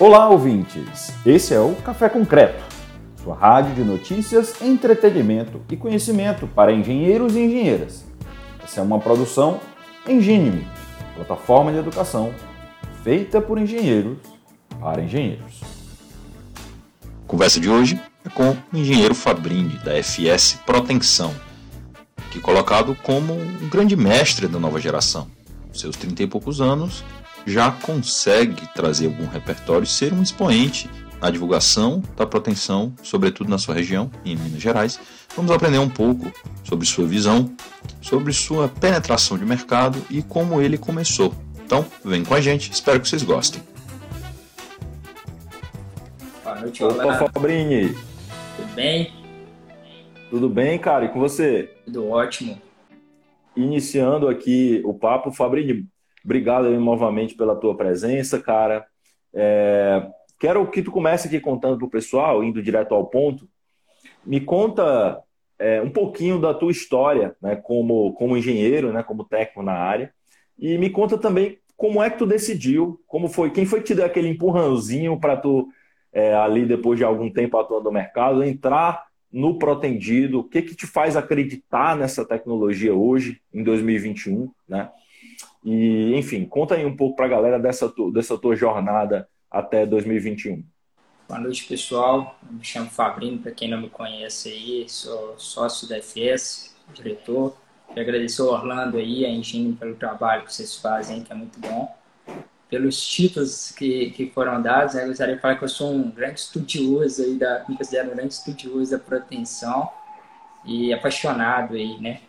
Olá, ouvintes! Esse é o Café Concreto, sua rádio de notícias, entretenimento e conhecimento para engenheiros e engenheiras. Essa é uma produção Engine, plataforma de educação feita por engenheiros para engenheiros. Conversa de hoje é com o engenheiro Fabrini, da FS Proteção, que é colocado como um grande mestre da nova geração. Seus 30 e poucos anos, já consegue trazer algum repertório e ser um expoente na divulgação da proteção, sobretudo na sua região, em Minas Gerais. Vamos aprender um pouco sobre sua visão, sobre sua penetração de mercado e como ele começou. Então, vem com a gente, espero que vocês gostem. Boa noite, Opa, Fabrini. Tudo bem? Tudo bem, cara? E com você? Tudo ótimo. Iniciando aqui o papo, Fabrini, Obrigado novamente pela tua presença, cara. É, quero que tu comece aqui contando para o pessoal, indo direto ao ponto. Me conta é, um pouquinho da tua história, né, como, como engenheiro, né, como técnico na área, e me conta também como é que tu decidiu, como foi, quem foi que te deu aquele empurrãozinho para tu é, ali depois de algum tempo atuando no mercado entrar no protendido, o que que te faz acreditar nessa tecnologia hoje em 2021, né? E, enfim, conta aí um pouco para a galera dessa, dessa tua jornada até 2021. Boa noite, pessoal. Eu me chamo Fabrino, para quem não me conhece aí, sou sócio da FS, diretor. Quero agradecer ao Orlando aí, a Engine, pelo trabalho que vocês fazem, que é muito bom. Pelos títulos que, que foram dados, eu gostaria de falar que eu sou um grande estudioso aí, da, me considero um grande estudioso da proteção e apaixonado aí, né?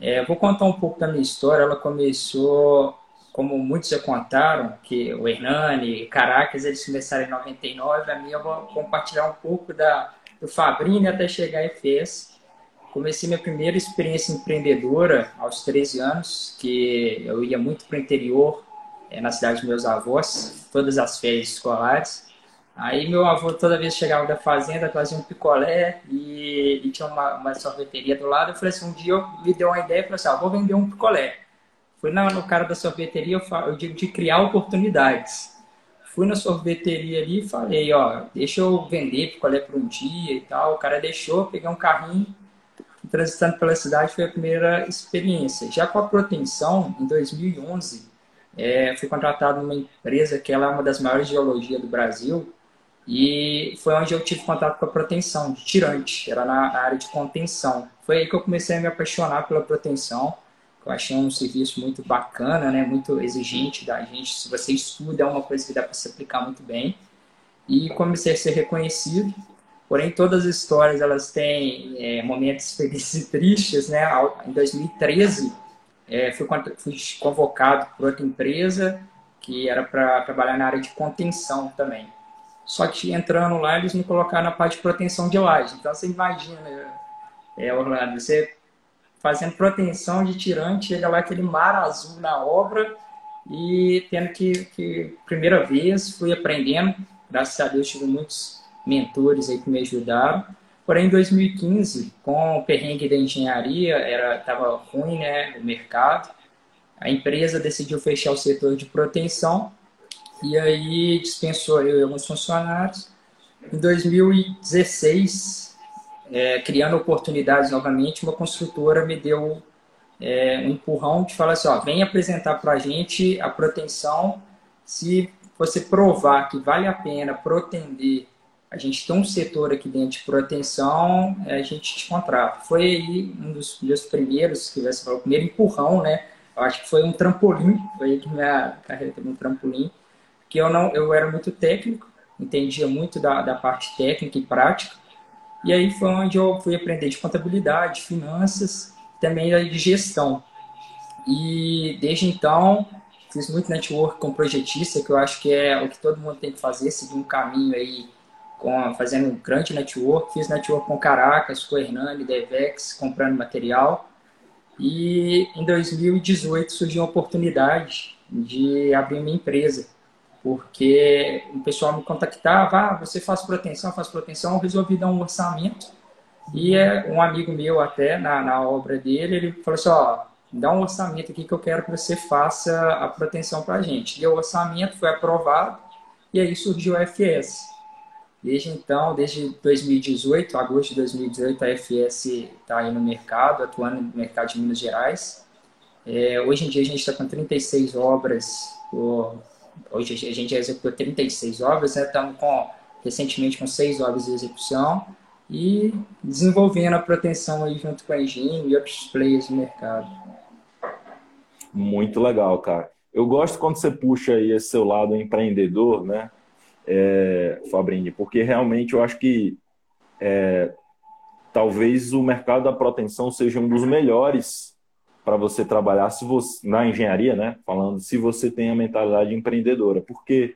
É, vou contar um pouco da minha história. Ela começou, como muitos já contaram, que o Hernani, Caracas, eles começaram em 99. A minha eu vou compartilhar um pouco da, do Fabrini até chegar em FES. Comecei minha primeira experiência empreendedora aos 13 anos, que eu ia muito para o interior, é, na cidade dos meus avós, todas as férias escolares. Aí meu avô toda vez chegava da fazenda, fazia um picolé e, e tinha uma, uma, sorveteria do lado. Eu falei assim, um dia eu, me deu uma ideia, e falei assim, ah, vou vender um picolé. Fui na, no cara da sorveteria, eu, falo, eu digo de criar oportunidades. Fui na sorveteria ali e falei, ó, deixa eu vender picolé por um dia e tal. O cara deixou, peguei um carrinho, transitando pela cidade, foi a primeira experiência. Já com a proteção, em 2011, é, fui contratado numa empresa que ela é uma das maiores de geologia do Brasil, e foi onde eu tive contato com a proteção, de tirante, era na área de contenção. Foi aí que eu comecei a me apaixonar pela proteção, eu achei um serviço muito bacana, né, muito exigente da gente. Se você estuda, é uma coisa que dá para se aplicar muito bem. E comecei a ser reconhecido. Porém, todas as histórias elas têm é, momentos felizes e tristes, né? Em 2013, é, fui, fui convocado por outra empresa que era para trabalhar na área de contenção também. Só que entrando lá, eles me colocaram na parte de proteção de laje. Então você imagina, é, Orlando, você fazendo proteção de tirante, chega lá aquele mar azul na obra e tendo que, que primeira vez, fui aprendendo. Graças a Deus tive muitos mentores aí que me ajudaram. Porém, em 2015, com o perrengue da engenharia, era estava ruim, né, o mercado. A empresa decidiu fechar o setor de proteção e aí dispensou eu e alguns funcionários. Em 2016, é, criando oportunidades novamente, uma construtora me deu é, um empurrão de falar assim, ó, vem apresentar para a gente a proteção, se você provar que vale a pena protender, a gente tem um setor aqui dentro de proteção, a gente te contrata. Foi aí um dos meus primeiros, que você falou, o primeiro empurrão, né? Eu acho que foi um trampolim, foi aí que minha carreira teve um trampolim que eu não eu era muito técnico, entendia muito da, da parte técnica e prática. E aí foi onde eu fui aprender de contabilidade, finanças, também de gestão. E desde então fiz muito network com projetista, que eu acho que é o que todo mundo tem que fazer, seguir um caminho aí com, fazendo um grande network. Fiz network com Caracas, com Hernani, Devex, comprando material. E em 2018 surgiu a oportunidade de abrir uma empresa porque o pessoal me contactava, ah, você faz proteção, faz proteção, eu resolvi dar um orçamento, e é um amigo meu até, na, na obra dele, ele falou assim, ó, dá um orçamento aqui que eu quero que você faça a proteção para a gente. E o orçamento foi aprovado, e aí surgiu a FS. Desde então, desde 2018, agosto de 2018, a FS está aí no mercado, atuando no mercado de Minas Gerais. É, hoje em dia a gente está com 36 obras, hoje a gente já executou 36 obras, né? estamos com, recentemente com 6 obras de execução e desenvolvendo a proteção aí junto com a Engine e outros players do mercado. Muito legal, cara. Eu gosto quando você puxa aí esse seu lado empreendedor, né, é, Fabrini, porque realmente eu acho que é, talvez o mercado da proteção seja um dos melhores para você trabalhar se você, na engenharia, né? Falando, se você tem a mentalidade empreendedora, porque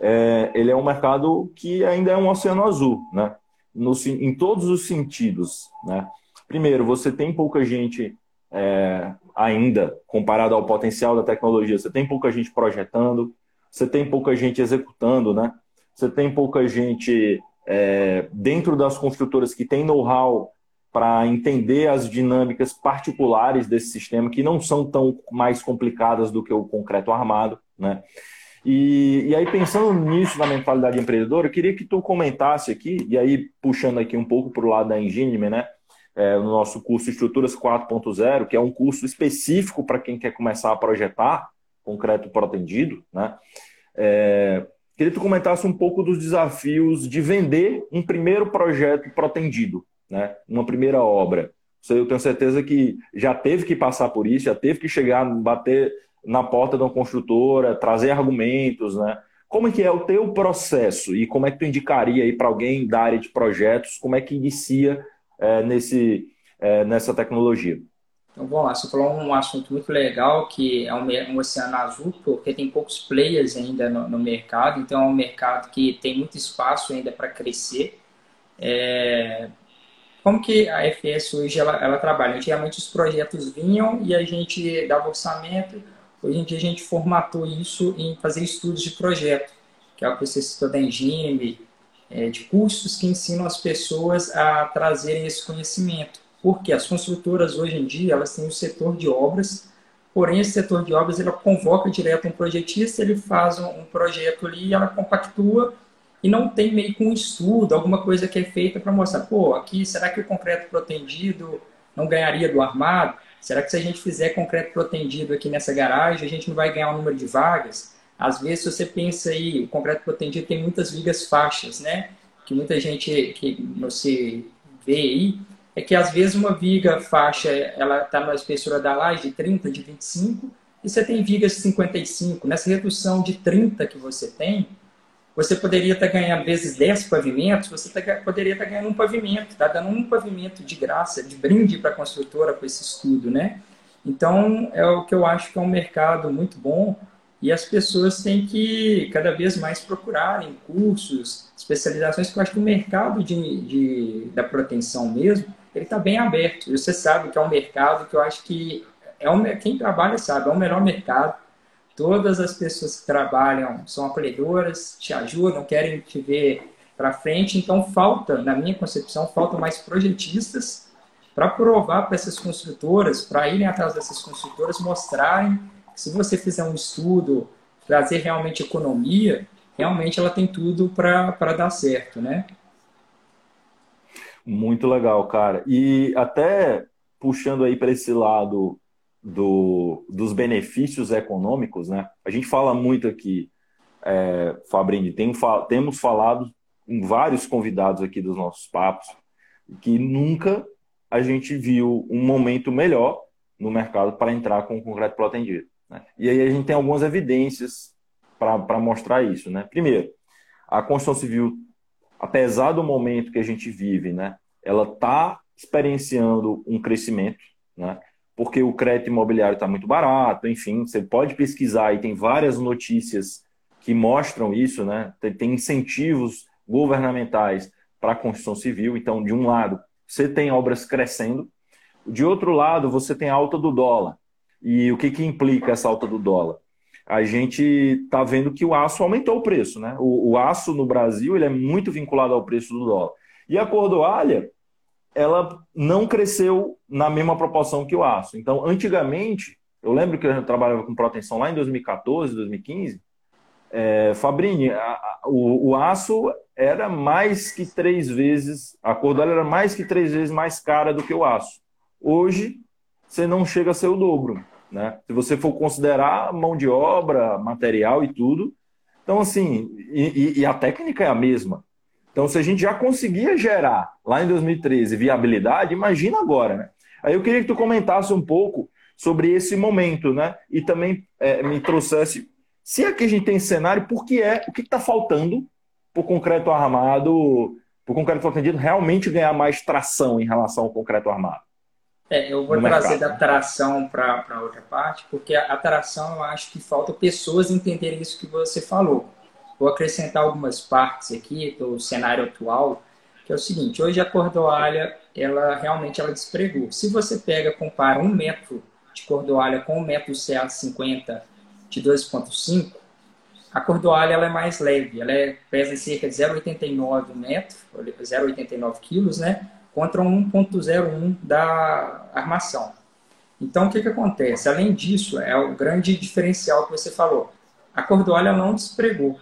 é, ele é um mercado que ainda é um oceano azul, né? no, em todos os sentidos. Né? Primeiro, você tem pouca gente é, ainda, comparado ao potencial da tecnologia, você tem pouca gente projetando, você tem pouca gente executando, né? você tem pouca gente é, dentro das construtoras que tem know-how para entender as dinâmicas particulares desse sistema, que não são tão mais complicadas do que o concreto armado. Né? E, e aí, pensando nisso, na mentalidade empreendedora, eu queria que tu comentasse aqui, e aí puxando aqui um pouco para o lado da Engine, né? É, no nosso curso Estruturas 4.0, que é um curso específico para quem quer começar a projetar concreto protendido, né? É, queria que tu comentasse um pouco dos desafios de vender um primeiro projeto protendido, né? Uma primeira obra. Eu tenho certeza que já teve que passar por isso, já teve que chegar, bater na porta de uma construtora, trazer argumentos, né? Como é que é o teu processo e como é que tu indicaria aí para alguém da área de projetos, como é que inicia é, nesse, é, nessa tecnologia? Então, vamos lá, você falou um assunto muito legal, que é um, um oceano azul, porque tem poucos players ainda no, no, mercado, então é um mercado que tem muito espaço ainda para crescer. É, como que a FS hoje ela, ela trabalha? Antigamente os projetos vinham e a gente dava orçamento, Hoje em dia a gente formatou isso em fazer estudos de projeto, que é o que você citou da Engine, é, de cursos que ensinam as pessoas a trazerem esse conhecimento. Porque as construtoras hoje em dia elas têm o setor de obras, porém esse setor de obras ela convoca direto um projetista, ele faz um, um projeto ali, ela compactua e não tem meio que um estudo, alguma coisa que é feita para mostrar, pô, aqui será que o concreto protendido não ganharia do armado? Será que se a gente fizer concreto protendido aqui nessa garagem, a gente não vai ganhar o um número de vagas? Às vezes, se você pensa aí, o concreto protendido tem muitas vigas faixas, né? Que muita gente que você vê aí, é que às vezes uma viga faixa, ela está na espessura da laje de 30, de 25, e você tem vigas de 55. Nessa redução de 30 que você tem, você poderia estar ganhando, vezes 10 pavimentos, você tá, poderia estar ganhando um pavimento, está dando um pavimento de graça, de brinde para a construtora com esse estudo, né? Então, é o que eu acho que é um mercado muito bom e as pessoas têm que cada vez mais procurarem cursos, especializações, que eu acho que o mercado de, de da proteção mesmo, ele está bem aberto. Você sabe que é um mercado que eu acho que é um, quem trabalha sabe, é o melhor mercado Todas as pessoas que trabalham são acolhedoras, te ajudam, querem te ver para frente. Então, falta, na minha concepção, falta mais projetistas para provar para essas construtoras, para irem atrás dessas construtoras, mostrarem que se você fizer um estudo, trazer realmente economia, realmente ela tem tudo para dar certo, né? Muito legal, cara. E até puxando aí para esse lado do, dos benefícios econômicos, né? A gente fala muito aqui, é, Fabrini, tem, temos falado com vários convidados aqui dos nossos papos, que nunca a gente viu um momento melhor no mercado para entrar com o concreto protendido. Né? E aí a gente tem algumas evidências para mostrar isso. Né? Primeiro, a construção civil, apesar do momento que a gente vive, né, ela está experienciando um crescimento. Né? Porque o crédito imobiliário está muito barato, enfim, você pode pesquisar e tem várias notícias que mostram isso, né? Tem incentivos governamentais para a construção civil. Então, de um lado, você tem obras crescendo, de outro lado, você tem a alta do dólar. E o que, que implica essa alta do dólar? A gente está vendo que o aço aumentou o preço, né? O, o aço no Brasil ele é muito vinculado ao preço do dólar. E a cordoalha, ela não cresceu na mesma proporção que o aço. Então, antigamente, eu lembro que eu trabalhava com proteção lá em 2014, 2015, é, Fabrini, a, a, o, o, aço era mais que três vezes, a cordalha era mais que três vezes mais cara do que o aço. Hoje, você não chega a ser o dobro. Né? Se você for considerar mão de obra, material e tudo. Então, assim, e, e a técnica é a mesma. Então, se a gente já conseguia gerar lá em 2013 viabilidade, imagina agora, né? Aí eu queria que tu comentasse um pouco sobre esse momento, né? E também é, me trouxesse se aqui a gente tem cenário, por que é, o que está faltando para o concreto armado, para o concreto atendido realmente ganhar mais tração em relação ao concreto armado? É, eu vou trazer mercado. da tração para outra parte, porque a, a tração eu acho que falta pessoas entenderem isso que você falou. Vou acrescentar algumas partes aqui do cenário atual, que é o seguinte: hoje a cordoalha, ela realmente ela despregou. Se você pega, compara um metro de cordoalha com um metro CA50 de 2,5, a cordoalha ela é mais leve, ela é, pesa cerca de 0,89 metros, 0,89 quilos, né? Contra 1,01 da armação. Então, o que, que acontece? Além disso, é o grande diferencial que você falou. A cordoalha não despregou.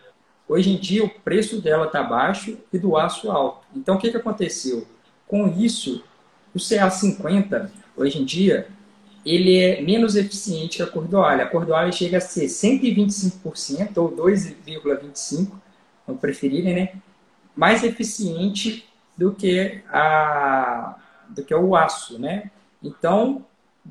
Hoje em dia, o preço dela está baixo e do aço alto. Então, o que, que aconteceu? Com isso, o CA50, hoje em dia, ele é menos eficiente que a cordoalha. A cordoalha chega a ser 125% ou 2,25%, não preferirem, né? Mais eficiente do que a do que o aço, né? Então,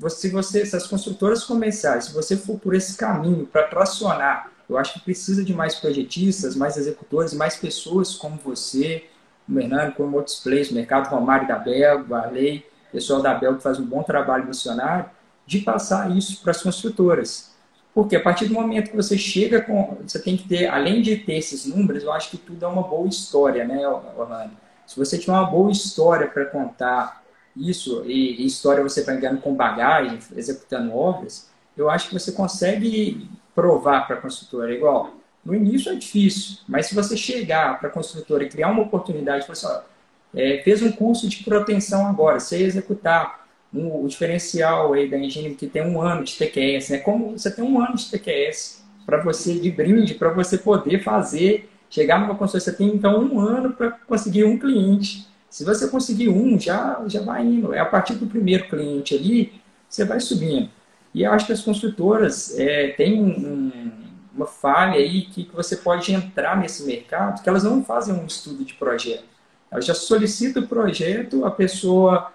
se você, se as construtoras começarem, se você for por esse caminho para tracionar, eu acho que precisa de mais projetistas, mais executores, mais pessoas como você, o Hernando, como outros players, o Mercado Romário da Bel, a Lei, pessoal da Bel que faz um bom trabalho missionário, de passar isso para as construtoras. Porque a partir do momento que você chega com. Você tem que ter, além de ter esses números, eu acho que tudo é uma boa história, né, Orlando? Se você tiver uma boa história para contar isso, e, e, história você vai ganhando com bagagem, executando obras, eu acho que você consegue provar para a construtora. Igual, no início é difícil, mas se você chegar para a construtora e criar uma oportunidade, falar assim, é, fez um curso de proteção agora, sei executar, um, o diferencial aí da engenharia que tem um ano de TQS, né? Como você tem um ano de TQS para você de brinde, para você poder fazer, chegar numa construção, você tem então um ano para conseguir um cliente. Se você conseguir um, já já vai indo. É a partir do primeiro cliente ali, você vai subindo. E eu acho que as construtoras é, têm um, uma falha aí que, que você pode entrar nesse mercado, que elas não fazem um estudo de projeto. Elas já solicitam o projeto, a pessoa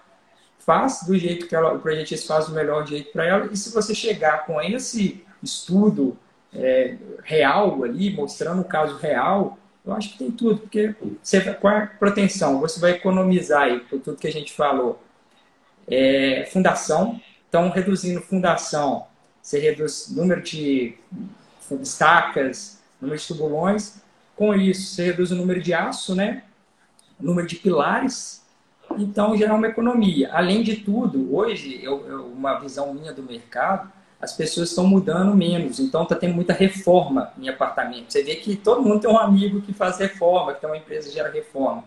faz do jeito que ela, o projetista faz do melhor jeito para ela. E se você chegar com esse estudo é, real ali, mostrando o caso real, eu acho que tem tudo, porque você, com a proteção, você vai economizar aí por tudo que a gente falou. É, fundação, então reduzindo fundação, você reduz número de estacas, número de tubulões, com isso você reduz o número de aço, né? O número de pilares, então gerar uma economia. Além de tudo, hoje, eu, eu, uma visão minha do mercado, as pessoas estão mudando menos, então está tendo muita reforma em apartamento. Você vê que todo mundo tem um amigo que faz reforma, que tem uma empresa que gera reforma.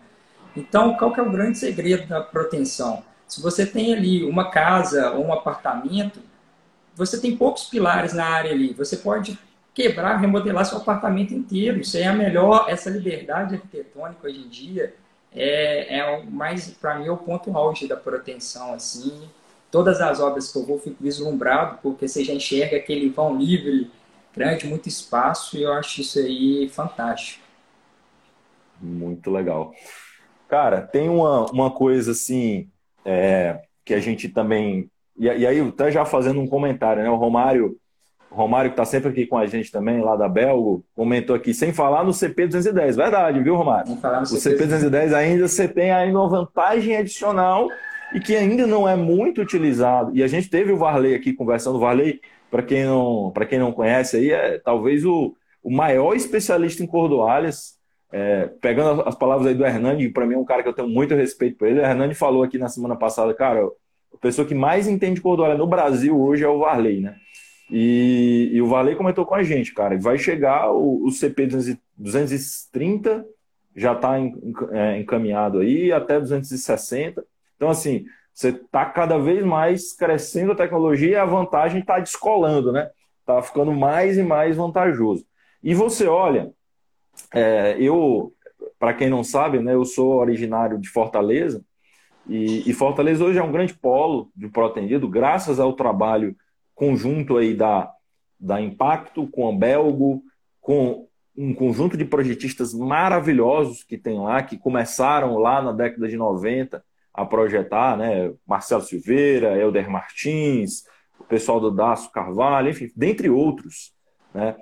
Então, qual que é o grande segredo da proteção? Se você tem ali uma casa ou um apartamento, você tem poucos pilares na área ali. Você pode quebrar, remodelar seu apartamento inteiro. Isso é a melhor, essa liberdade arquitetônica hoje em dia é, é o mais, para mim, é o ponto auge da proteção, assim. Todas as obras que eu vou, fico vislumbrado, porque você já enxerga aquele vão livre, grande, muito espaço, e eu acho isso aí fantástico. Muito legal. Cara, tem uma, uma coisa assim, é, que a gente também. E, e aí, até já fazendo um comentário, né? O Romário Romário, que está sempre aqui com a gente também, lá da Belgo, comentou aqui, sem falar no CP210. Verdade, viu, Romário? o CP210 ainda você tem ainda uma vantagem adicional e que ainda não é muito utilizado. E a gente teve o Varley aqui conversando. O Varley, para quem, não, quem não conhece, aí é talvez o, o maior especialista em cordoalhas. É, pegando as palavras aí do Hernani, para mim é um cara que eu tenho muito respeito por ele. O Hernani falou aqui na semana passada, cara, a pessoa que mais entende cordoalha no Brasil hoje é o Varley, né? E, e o Valei comentou com a gente, cara, vai chegar o, o CP 230, já está é, encaminhado aí, até 260. Então, assim, você está cada vez mais crescendo a tecnologia e a vantagem está descolando, né? Está ficando mais e mais vantajoso. E você olha, é, eu, para quem não sabe, né, eu sou originário de Fortaleza, e, e, Fortaleza hoje é um grande polo de protendido, graças ao trabalho conjunto aí da, da Impacto com a Belgo, com um conjunto de projetistas maravilhosos que tem lá, que começaram lá na década de 90 a projetar, né? Marcelo Silveira, Helder Martins, o pessoal do Daço Carvalho, enfim, dentre outros, né?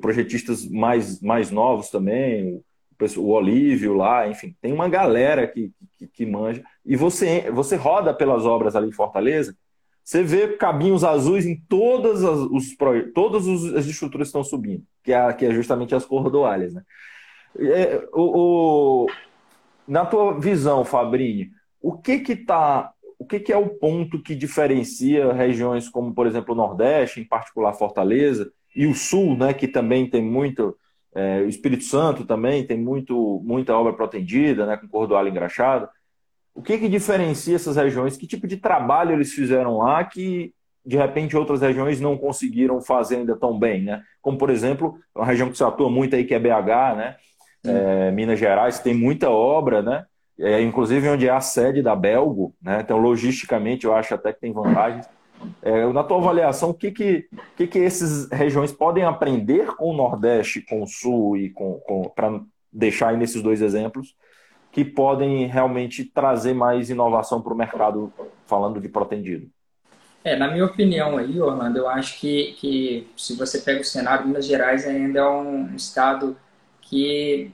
Projetistas mais, mais novos também, o, o Olívio lá, enfim, tem uma galera que, que, que manja. E você, você roda pelas obras ali em Fortaleza, você vê cabinhos azuis em todas as, os, todas as estruturas que estão subindo, que é, que é justamente as cordoalhas. Né? É, o, o, na tua visão, Fabrini, o que que tá, o que que é o ponto que diferencia regiões como, por exemplo, o Nordeste, em particular Fortaleza, e o Sul, né, que também tem muito, é, o Espírito Santo também tem muito, muita obra protendida, né, com cordoalho engraxado. O que, que diferencia essas regiões? Que tipo de trabalho eles fizeram lá que, de repente, outras regiões não conseguiram fazer ainda tão bem, né? Como, por exemplo, uma região que se atua muito aí, que é BH, né? É, Minas Gerais tem muita obra, né? É, inclusive onde é a sede da Belgo, né? Então, logisticamente, eu acho até que tem vantagens. É, na tua avaliação, o que que, que que essas regiões podem aprender com o Nordeste, com o Sul e com, com para deixar aí nesses dois exemplos, que podem realmente trazer mais inovação para o mercado, falando de protendido? É, na minha opinião aí, Orlando, eu acho que, que se você pega o cenário, Minas Gerais ainda é um estado que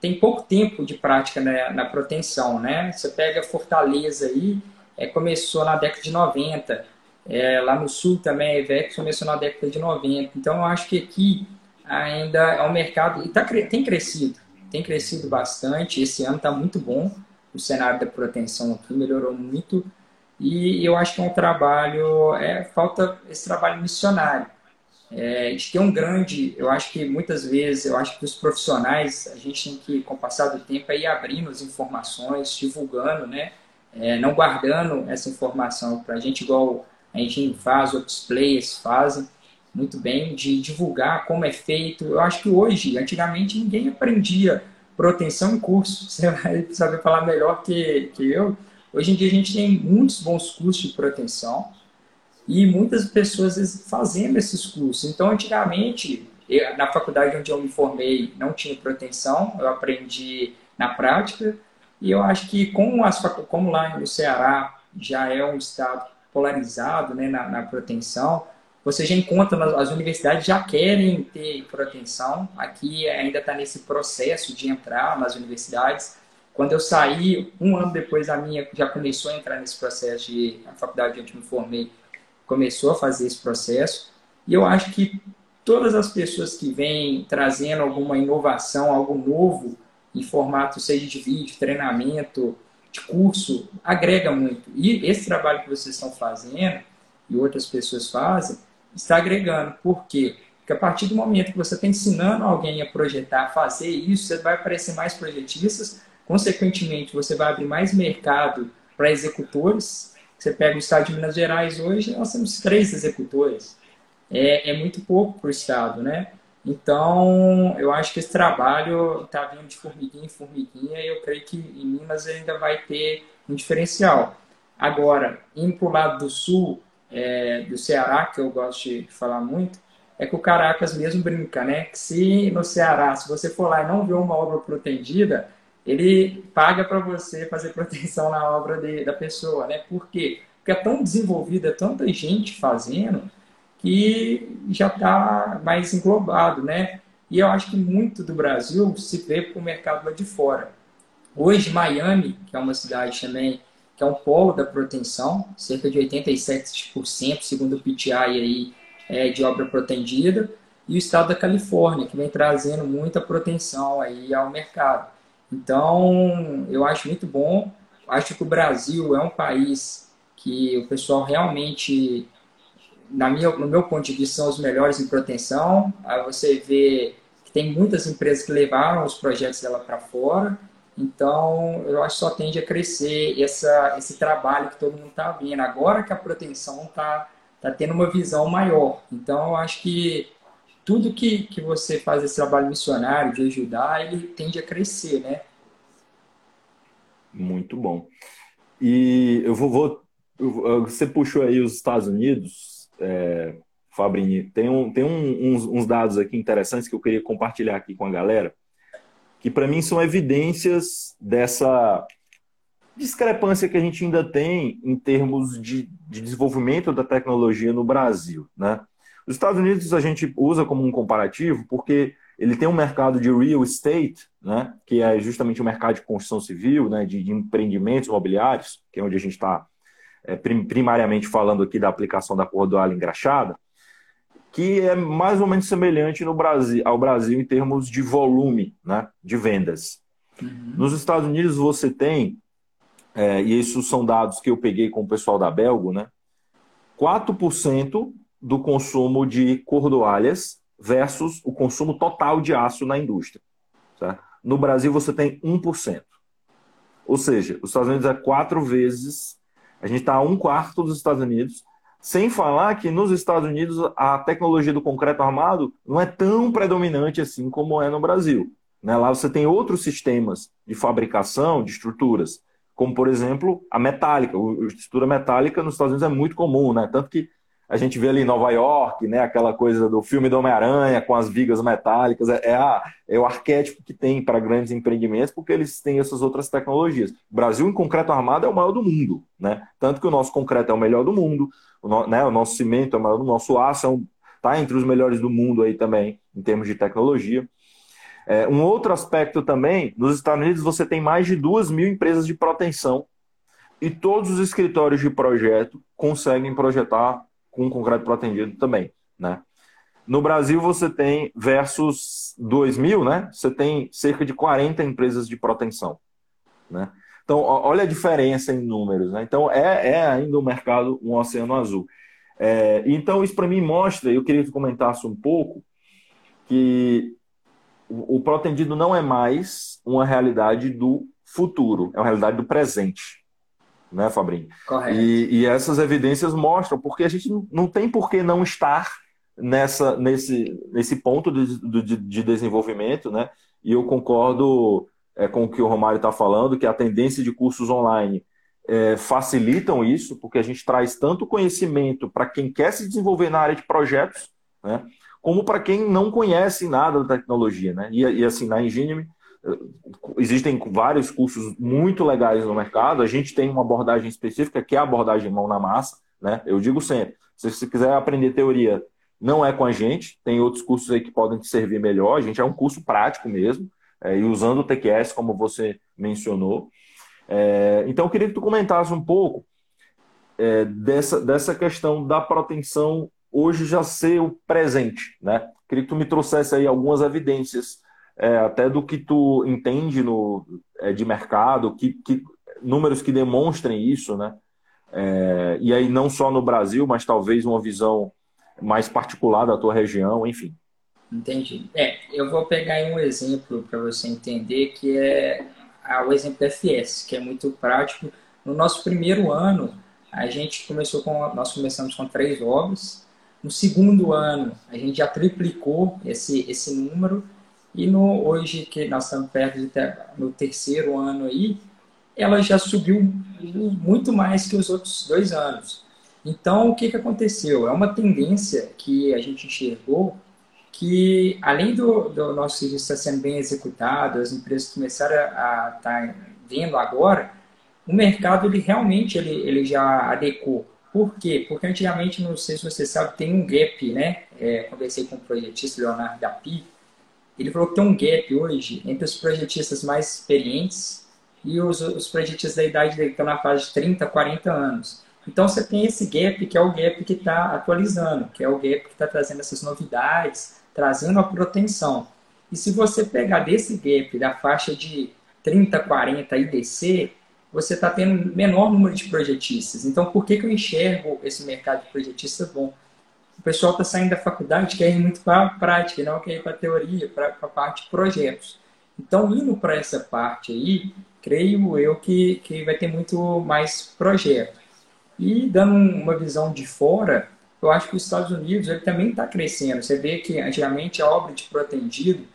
tem pouco tempo de prática na, na proteção, né? Você pega Fortaleza aí, é, começou na década de 90, é, lá no sul também, a EVEX começou na década de 90. Então, eu acho que aqui ainda é um mercado, e tá, tem crescido, tem crescido bastante. Esse ano está muito bom. O cenário da proteção aqui melhorou muito. E eu acho que é um trabalho, é, falta esse trabalho missionário. É, de ter um grande, eu acho que muitas vezes, eu acho que os profissionais, a gente tem que, com o passar do tempo, ir abrindo as informações, divulgando, né? É, não guardando essa informação para a gente, igual a gente faz, outros players fazem muito bem, de divulgar como é feito. Eu acho que hoje, antigamente, ninguém aprendia proteção em curso. Você vai saber falar melhor que, que eu. Hoje em dia a gente tem muitos bons cursos de proteção e muitas pessoas fazendo esses cursos. Então, antigamente, eu, na faculdade onde eu me formei, não tinha proteção, eu aprendi na prática. E eu acho que, como, as, como lá no Ceará já é um estado polarizado né, na, na proteção, você já encontra, as universidades já querem ter proteção, aqui ainda está nesse processo de entrar nas universidades. Quando eu saí, um ano depois a minha já começou a entrar nesse processo de a faculdade onde me formei começou a fazer esse processo. E eu acho que todas as pessoas que vêm trazendo alguma inovação, algo novo em formato seja de vídeo, treinamento, de curso, agrega muito. E esse trabalho que vocês estão fazendo e outras pessoas fazem, está agregando. Por quê? Porque a partir do momento que você está ensinando alguém a projetar, a fazer isso, você vai aparecer mais projetistas, consequentemente, você vai abrir mais mercado para executores. Você pega o estado de Minas Gerais hoje, nós temos três executores. É, é muito pouco para o estado, né? Então, eu acho que esse trabalho está vindo de formiguinha em formiguinha e eu creio que em Minas ainda vai ter um diferencial. Agora, indo para o lado do sul, é, do Ceará, que eu gosto de falar muito, é que o Caracas mesmo brinca, né? Que se no Ceará, se você for lá e não ver uma obra protegida, ele paga para você fazer proteção na obra de, da pessoa, né? Por quê? Porque é tão desenvolvida, é tanta gente fazendo, que já está mais englobado, né? E eu acho que muito do Brasil se vê para o mercado lá de fora. Hoje, Miami, que é uma cidade também que é um polo da proteção, cerca de 87%, segundo o PTI aí, é, de obra protendida, e o estado da Califórnia, que vem trazendo muita proteção aí ao mercado. Então, eu acho muito bom. Acho que o Brasil é um país que o pessoal realmente, na minha, no meu ponto de vista, são os melhores em proteção. Aí você vê que tem muitas empresas que levaram os projetos dela para fora então, eu acho que só tende a crescer essa, esse trabalho que todo mundo está vendo. Agora que a proteção está tá tendo uma visão maior. Então, eu acho que tudo que, que você faz esse trabalho missionário de ajudar, ele tende a crescer, né? Muito bom. E eu vou, vou você puxou aí os Estados Unidos, é, Fabrini, tem, um, tem um, uns, uns, dados aqui interessantes que eu queria compartilhar aqui com a galera, que para mim são evidências dessa discrepância que a gente ainda tem em termos de, de desenvolvimento da tecnologia no Brasil, né? Os Estados Unidos a gente usa como um comparativo porque ele tem um mercado de real estate, né, que é justamente o mercado de construção civil, né, de, de empreendimentos imobiliários, que é onde a gente está primariamente falando aqui da aplicação da cordoalha engraxada, que é mais ou menos semelhante no Brasil, ao Brasil em termos de volume né, de vendas. Uhum. Nos Estados Unidos você tem, é, e isso são dados que eu peguei com o pessoal da Belgo, né, 4% do consumo de cordoalhas versus o consumo total de aço na indústria. No Brasil, você tem 1%. Ou seja, os Estados Unidos é quatro vezes, a gente está a um quarto dos Estados Unidos, sem falar que nos Estados Unidos a tecnologia do concreto armado não é tão predominante assim como é no Brasil. Né? Lá você tem outros sistemas de fabricação de estruturas, como por exemplo a metálica. A estrutura metálica nos Estados Unidos é muito comum, né? tanto que a gente vê ali em Nova York, né, aquela coisa do filme do Homem-Aranha com as vigas metálicas, é, é, a, é o arquétipo que tem para grandes empreendimentos, porque eles têm essas outras tecnologias. O Brasil, em concreto armado, é o maior do mundo, né? Tanto que o nosso concreto é o melhor do mundo, o, no, né, o nosso cimento é o maior do nosso aço, é um, tá entre os melhores do mundo aí também, em termos de tecnologia. É, um outro aspecto também, nos Estados Unidos você tem mais de duas mil empresas de proteção e todos os escritórios de projeto conseguem projetar com concreto protendido também, né? No Brasil você tem versus 2000, né? Você tem cerca de 40 empresas de proteção, né? Então, olha a diferença em números, né? Então, é, é ainda um mercado, um oceano azul. É, então, isso para mim mostra, eu queria que comentasse um pouco, que o, o protendido não é mais uma realidade do futuro, é uma realidade do presente né, Fabrinho? Correto. E, e, essas evidências mostram, porque a gente não tem por que não estar nessa, nesse, nesse ponto de, de, de desenvolvimento, né? E eu concordo é, com o que o Romário está falando, que a tendência de cursos online é, facilitam isso, porque a gente traz tanto conhecimento para quem quer se desenvolver na área de projetos, né? Como para quem não conhece nada da tecnologia, né? E, e assim, na Engine Existem vários cursos muito legais no mercado. A gente tem uma abordagem específica, que é a abordagem mão na massa. Né? Eu digo sempre: se você quiser aprender teoria, não é com a gente. Tem outros cursos aí que podem te servir melhor. A gente é um curso prático mesmo, é, e usando o TQS, como você mencionou. É, então, eu queria que tu comentasse um pouco é, dessa, dessa questão da proteção hoje já ser o presente. Né? Queria que tu me trouxesse aí algumas evidências é, até do que tu entende no, é, de mercado, que, que, números que demonstrem isso, né? É, e aí não só no Brasil, mas talvez uma visão mais particular da tua região, enfim. Entendi. É, eu vou pegar um exemplo para você entender que é o exemplo FS, que é muito prático. No nosso primeiro ano, a gente começou com nós começamos com três obras. No segundo ano, a gente já triplicou esse esse número e no, hoje, que nós estamos perto de ter, no terceiro ano aí, ela já subiu muito mais que os outros dois anos. Então, o que, que aconteceu? É uma tendência que a gente enxergou que, além do, do nosso serviço estar sendo bem executado, as empresas começaram a estar tá vendo agora, o mercado ele realmente ele, ele já adequou. Por quê? Porque antigamente, não sei se você sabe, tem um gap, né? É, conversei com o projetista Leonardo da PI, ele falou que tem um gap hoje entre os projetistas mais experientes e os, os projetistas da idade dele, que estão na fase de 30, 40 anos. Então você tem esse gap que é o gap que está atualizando, que é o gap que está trazendo essas novidades, trazendo a proteção. E se você pegar desse gap da faixa de 30, 40 e descer, você está tendo menor número de projetistas. Então, por que, que eu enxergo esse mercado de projetistas bom? O pessoal está saindo da faculdade, quer ir muito para a prática, não quer ir para a teoria, para a parte de projetos. Então, indo para essa parte aí, creio eu que, que vai ter muito mais projeto. E dando uma visão de fora, eu acho que os Estados Unidos ele também está crescendo. Você vê que antigamente a obra de protendido,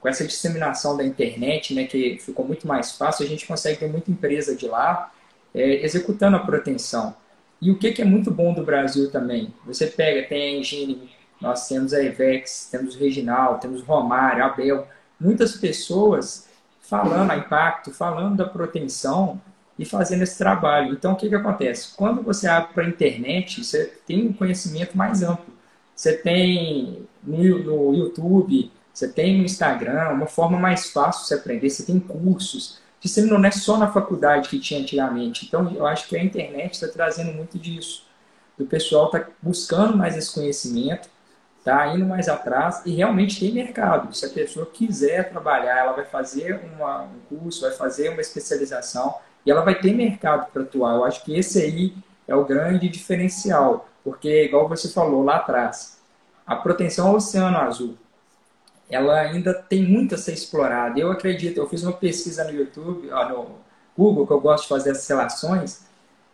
com essa disseminação da internet, né, que ficou muito mais fácil, a gente consegue ter muita empresa de lá é, executando a proteção. E o que, que é muito bom do Brasil também? Você pega, tem a Engine, nós temos a Evex, temos o Reginal, temos o Romário, Abel, muitas pessoas falando a impacto, falando da proteção e fazendo esse trabalho. Então, o que, que acontece? Quando você abre para a internet, você tem um conhecimento mais amplo. Você tem no, YouTube, você tem no Instagram, uma forma mais fácil de você aprender, você tem cursos. Isso não é só na faculdade que tinha antigamente. Então, eu acho que a internet está trazendo muito disso. O pessoal está buscando mais esse conhecimento, está indo mais atrás e realmente tem mercado. Se a pessoa quiser trabalhar, ela vai fazer uma, um curso, vai fazer uma especialização e ela vai ter mercado para atuar. Eu acho que esse aí é o grande diferencial, porque, igual você falou lá atrás, a proteção ao oceano azul, ela ainda tem muito a ser explorada. Eu acredito, eu fiz uma pesquisa no YouTube, no Google, que eu gosto de fazer essas relações,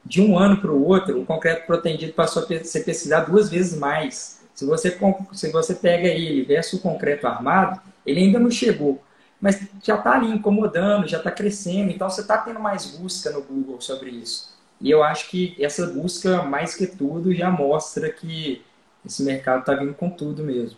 de um ano para o outro, o concreto protendido passou a ser pesquisado duas vezes mais. Se você, se você pega ele versus o concreto armado, ele ainda não chegou mas já está ali incomodando, já está crescendo, então você está tendo mais busca no Google sobre isso. E eu acho que essa busca, mais que tudo, já mostra que esse mercado está vindo com tudo mesmo.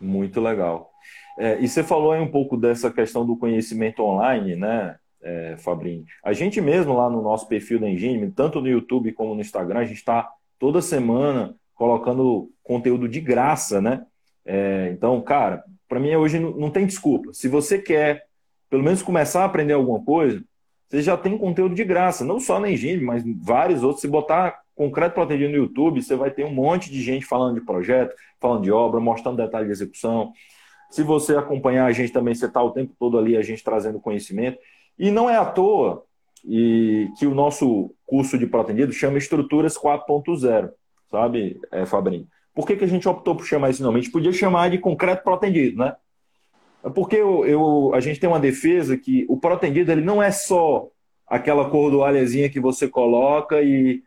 Muito legal. É, e você falou aí um pouco dessa questão do conhecimento online, né, é, Fabrinho? A gente mesmo lá no nosso perfil da Engine, tanto no YouTube como no Instagram, a gente está toda semana colocando conteúdo de graça, né? É, então, cara, para mim hoje não tem desculpa. Se você quer, pelo menos, começar a aprender alguma coisa, você já tem conteúdo de graça, não só na Engine, mas vários outros. Se botar concreto protegido no YouTube, você vai ter um monte de gente falando de projeto, falando de obra, mostrando detalhes de execução. Se você acompanhar a gente também, você está o tempo todo ali, a gente trazendo conhecimento. E não é à toa e que o nosso curso de protegido chama Estruturas 4.0, sabe, é, Fabrinho? Por que, que a gente optou por chamar esse nome? A gente podia chamar de concreto protendido, né? Porque eu, eu, a gente tem uma defesa que o protendido ele não é só aquela cordoalhazinha que você coloca e,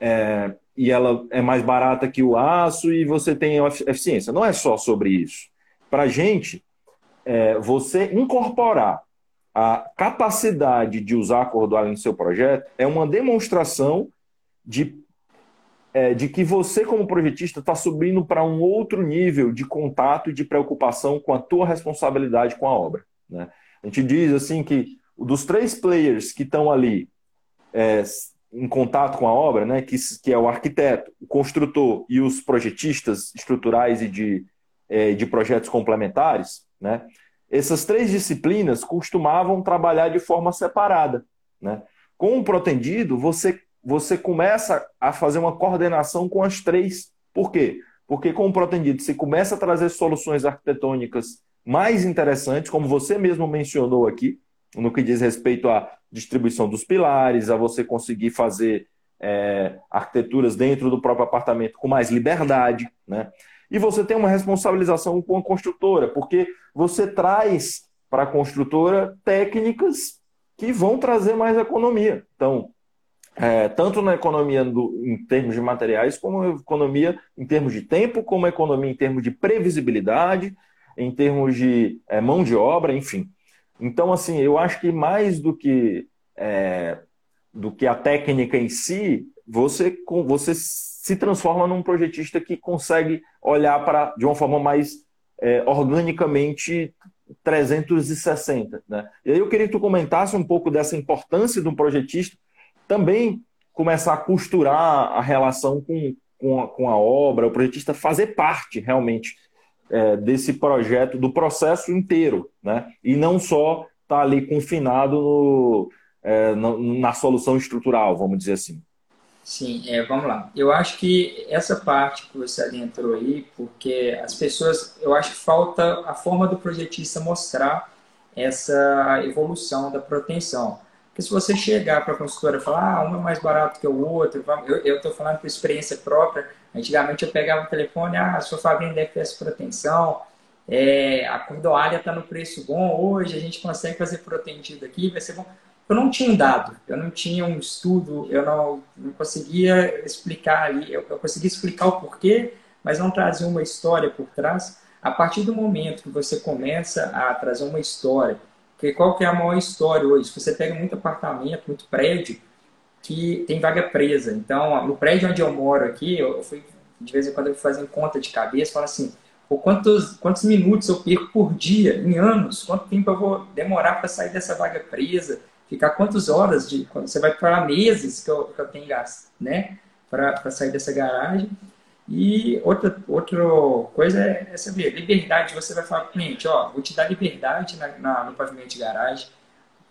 é, e ela é mais barata que o aço e você tem eficiência. Não é só sobre isso. Para a gente, é, você incorporar a capacidade de usar a cordoalha no seu projeto é uma demonstração de é, de que você, como projetista, está subindo para um outro nível de contato e de preocupação com a tua responsabilidade com a obra. Né? A gente diz assim que dos três players que estão ali é, em contato com a obra, né, que, que é o arquiteto, o construtor e os projetistas estruturais e de, é, de projetos complementares, né, essas três disciplinas costumavam trabalhar de forma separada. Né? Com o protendido, você você começa a fazer uma coordenação com as três. Por quê? Porque com o Protendido você começa a trazer soluções arquitetônicas mais interessantes, como você mesmo mencionou aqui, no que diz respeito à distribuição dos pilares, a você conseguir fazer é, arquiteturas dentro do próprio apartamento com mais liberdade, né? E você tem uma responsabilização com a construtora, porque você traz para a construtora técnicas que vão trazer mais economia. Então, é, tanto na economia do, em termos de materiais, como economia em termos de tempo, como economia em termos de previsibilidade, em termos de é, mão de obra, enfim. Então, assim, eu acho que mais do que, é, do que a técnica em si, você, você se transforma num projetista que consegue olhar para de uma forma mais é, organicamente 360. Né? E aí eu queria que tu comentasse um pouco dessa importância de um projetista também começar a costurar a relação com, com, a, com a obra, o projetista fazer parte realmente é, desse projeto, do processo inteiro, né? e não só estar tá ali confinado no, é, na, na, solução estrutural, vamos dizer assim. Sim, é, vamos lá. Eu acho que essa parte que você adentrou aí, porque as pessoas, eu acho que falta a forma do projetista mostrar essa evolução da proteção. Porque se você chegar para a consultora e falar, ah, um é mais barato que o outro, eu estou falando por experiência própria. Antigamente eu pegava o telefone, ah, sua Fabrinha deve ter essa proteção, é, a cordoalha está no preço bom, hoje a gente consegue fazer protendido aqui, vai ser bom. eu não tinha um dado, eu não tinha um estudo, eu não, não conseguia explicar ali, eu, eu conseguia explicar o porquê, mas não trazia uma história por trás. A partir do momento que você começa a trazer uma história, que qual que é a maior história hoje? Você pega muito apartamento, muito prédio, que tem vaga presa. Então, no prédio onde eu moro aqui, eu fui, de vez em quando eu fazendo conta de cabeça, falo assim, quantos, quantos minutos eu perco por dia, em anos, quanto tempo eu vou demorar para sair dessa vaga presa, ficar quantas horas de. Você vai para meses que eu, que eu tenho gasto, né? Para sair dessa garagem. E outra, outra coisa é, saber, liberdade. Você vai falar para o cliente, ó, vou te dar liberdade na, na, no pavimento de garagem.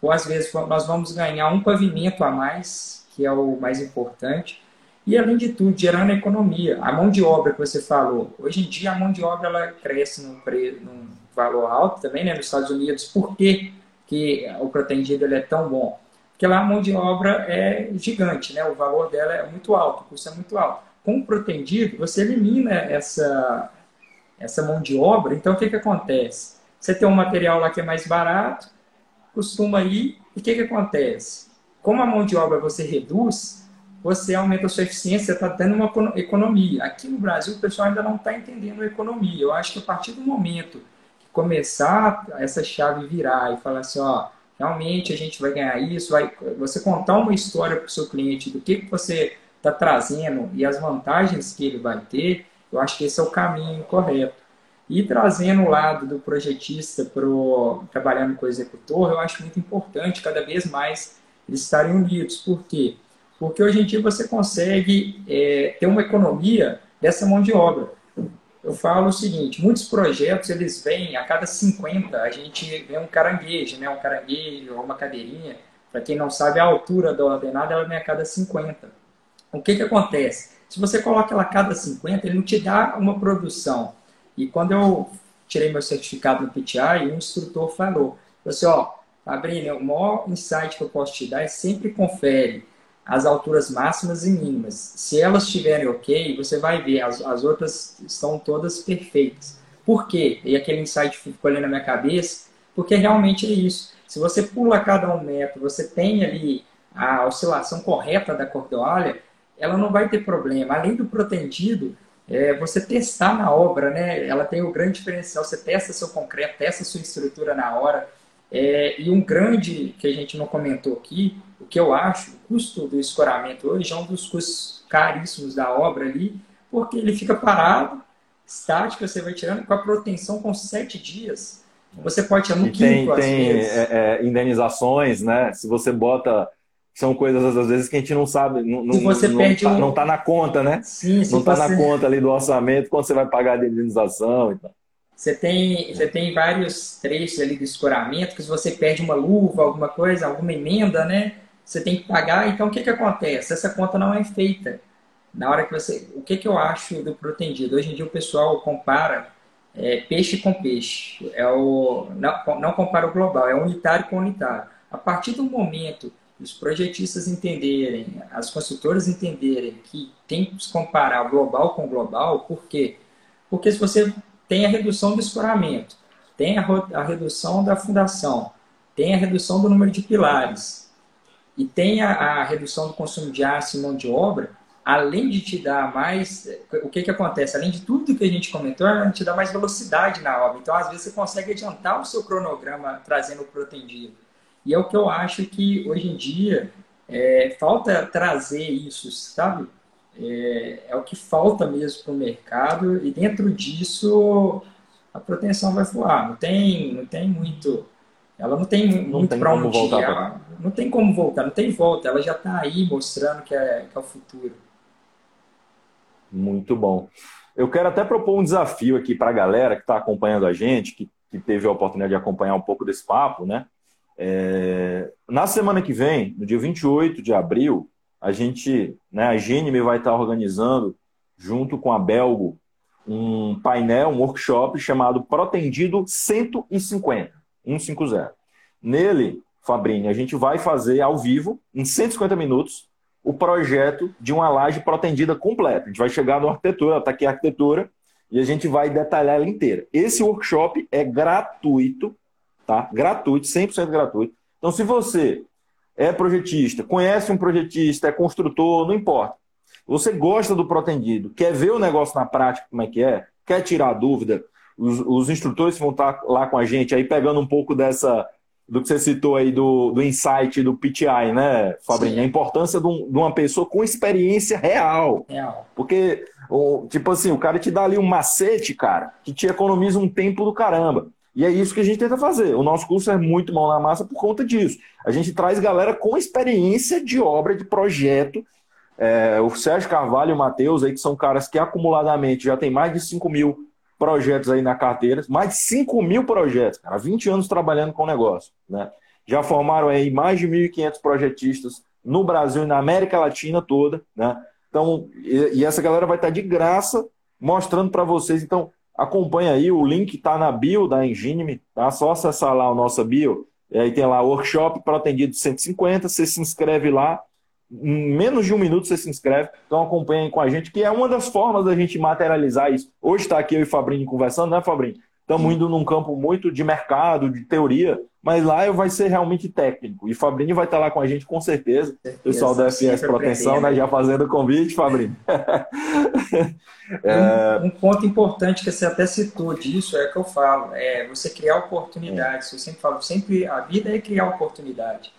Ou às vezes nós vamos ganhar um pavimento a mais, que é o mais importante. E além de tudo, gerando economia. A mão de obra que você falou, hoje em dia a mão de obra ela cresce num, pre, num valor alto também, né, nos Estados Unidos. Por quê? que o protendido ele é tão bom? Porque lá a mão de obra é gigante, né? o valor dela é muito alto, o custo é muito alto. Com o protendido, você elimina essa, essa mão de obra, então o que, que acontece? Você tem um material lá que é mais barato, costuma ir, e o que, que acontece? Como a mão de obra você reduz, você aumenta a sua eficiência, está dando uma economia. Aqui no Brasil, o pessoal ainda não está entendendo a economia. Eu acho que a partir do momento começar essa chave virar e falar assim, ó, realmente a gente vai ganhar isso, vai você contar uma história para o seu cliente do que, que você está trazendo e as vantagens que ele vai ter, eu acho que esse é o caminho correto. E trazendo o lado do projetista pro trabalhando com o executor, eu acho muito importante cada vez mais eles estarem unidos. Por quê? Porque hoje em dia você consegue é, ter uma economia dessa mão de obra eu falo o seguinte, muitos projetos eles vêm a cada 50, a gente vê um caranguejo, né? um caranguejo ou uma cadeirinha, para quem não sabe a altura da ordenada ela vem a cada 50. O que que acontece? Se você coloca ela a cada 50, ele não te dá uma produção. E quando eu tirei meu certificado no PTI, um instrutor falou, você assim, ó, Fabrício, o maior insight que eu posso te dar é sempre confere as alturas máximas e mínimas. Se elas estiverem ok, você vai ver, as, as outras estão todas perfeitas. Por quê? E aquele insight ficou ali na minha cabeça, porque realmente é isso. Se você pula cada um metro, você tem ali a oscilação correta da cordoalha, ela não vai ter problema. Além do protendido, é, você testar na obra, né? Ela tem o grande diferencial. Você testa seu concreto, testa sua estrutura na hora. É, e um grande que a gente não comentou aqui, o que eu acho, o custo do escoramento hoje é um dos custos caríssimos da obra ali, porque ele fica parado, estático, você vai tirando com a proteção com sete dias. Você pode tirar no e quinto, tem, tem é, é, indenizações, né? Se você bota são coisas às vezes que a gente não sabe, não, não, não, tá, um... não tá na conta, né? Sim, não está você... na conta ali do orçamento quando você vai pagar a indenização e tal. Você tem, você tem vários trechos ali do escoramento que se você perde uma luva, alguma coisa, alguma emenda, né? Você tem que pagar. Então, o que, que acontece? Essa conta não é feita. Na hora que você... O que, que eu acho do protendido? Hoje em dia o pessoal compara é, peixe com peixe. É o, não, não compara o global, é unitário com unitário. A partir do momento os projetistas entenderem, as consultoras entenderem que tem que comparar global com global, por quê? Porque se você tem a redução do escoramento, tem a, a redução da fundação, tem a redução do número de pilares e tem a, a redução do consumo de aço e mão de obra, além de te dar mais, o que que acontece? Além de tudo que a gente comentou, ela te dá mais velocidade na obra. Então, às vezes, você consegue adiantar o seu cronograma trazendo o protendido. E é o que eu acho que, hoje em dia, é, falta trazer isso, sabe? é, é o que falta mesmo para o mercado e dentro disso a proteção vai voar. Não tem, não tem muito. Ela não tem não muito para onde voltar. Ela, não tem como voltar, não tem volta. Ela já está aí mostrando que é, que é o futuro. Muito bom. Eu quero até propor um desafio aqui para a galera que está acompanhando a gente, que, que teve a oportunidade de acompanhar um pouco desse papo, né? É, na semana que vem, no dia 28 de abril, a gente, né, a Gênime vai estar organizando, junto com a Belgo, um painel, um workshop chamado Protendido 150, 150. Nele, Fabrini, a gente vai fazer ao vivo, em 150 minutos, o projeto de uma laje protendida completa. A gente vai chegar no arquitetura, está aqui a arquitetura, e a gente vai detalhar ela inteira. Esse workshop é gratuito, tá? Gratuito, 100% gratuito. Então, se você é projetista, conhece um projetista, é construtor, não importa. Você gosta do protendido, quer ver o negócio na prática como é que é, quer tirar dúvida, os, os instrutores vão estar lá com a gente aí pegando um pouco dessa do que você citou aí do, do insight do PTI, né, Fabrinho? Sim. A importância de, um, de, uma pessoa com experiência real. Real. Porque, o, tipo assim, o cara te dá ali um macete, cara, que te economiza um tempo do caramba. E é isso que a gente tenta fazer. O nosso curso é muito mão na massa por conta disso. A gente traz galera com experiência de obra, de projeto. É, o Sérgio Carvalho e o Matheus, aí, que são caras que acumuladamente já tem mais de 5 mil projetos aí na carteira, mais de 5 mil projetos, cara, 20 anos trabalhando com o negócio. Né? Já formaram aí mais de 1.500 projetistas no Brasil e na América Latina toda. Né? Então, e, e essa galera vai estar de graça mostrando para vocês. Então, acompanha aí, o link está na bio da Engine, tá? Só acessar lá o nosso bio, e aí tem lá workshop para atendido 150, você se inscreve lá, em menos de um minuto você se inscreve, então acompanhem com a gente, que é uma das formas da gente materializar isso. Hoje está aqui eu e o Fabrinho conversando, né, Fabrinho? Estamos indo num campo muito de mercado, de teoria, mas lá vai ser realmente técnico. E Fabrinho vai estar lá com a gente com certeza. certeza pessoal da FS Proteção, né? Já fazendo o convite, Fabrinho. é... um, um, ponto importante que você até citou disso é que eu falo, é você criar oportunidades. Eu sempre falo, sempre a vida é criar oportunidade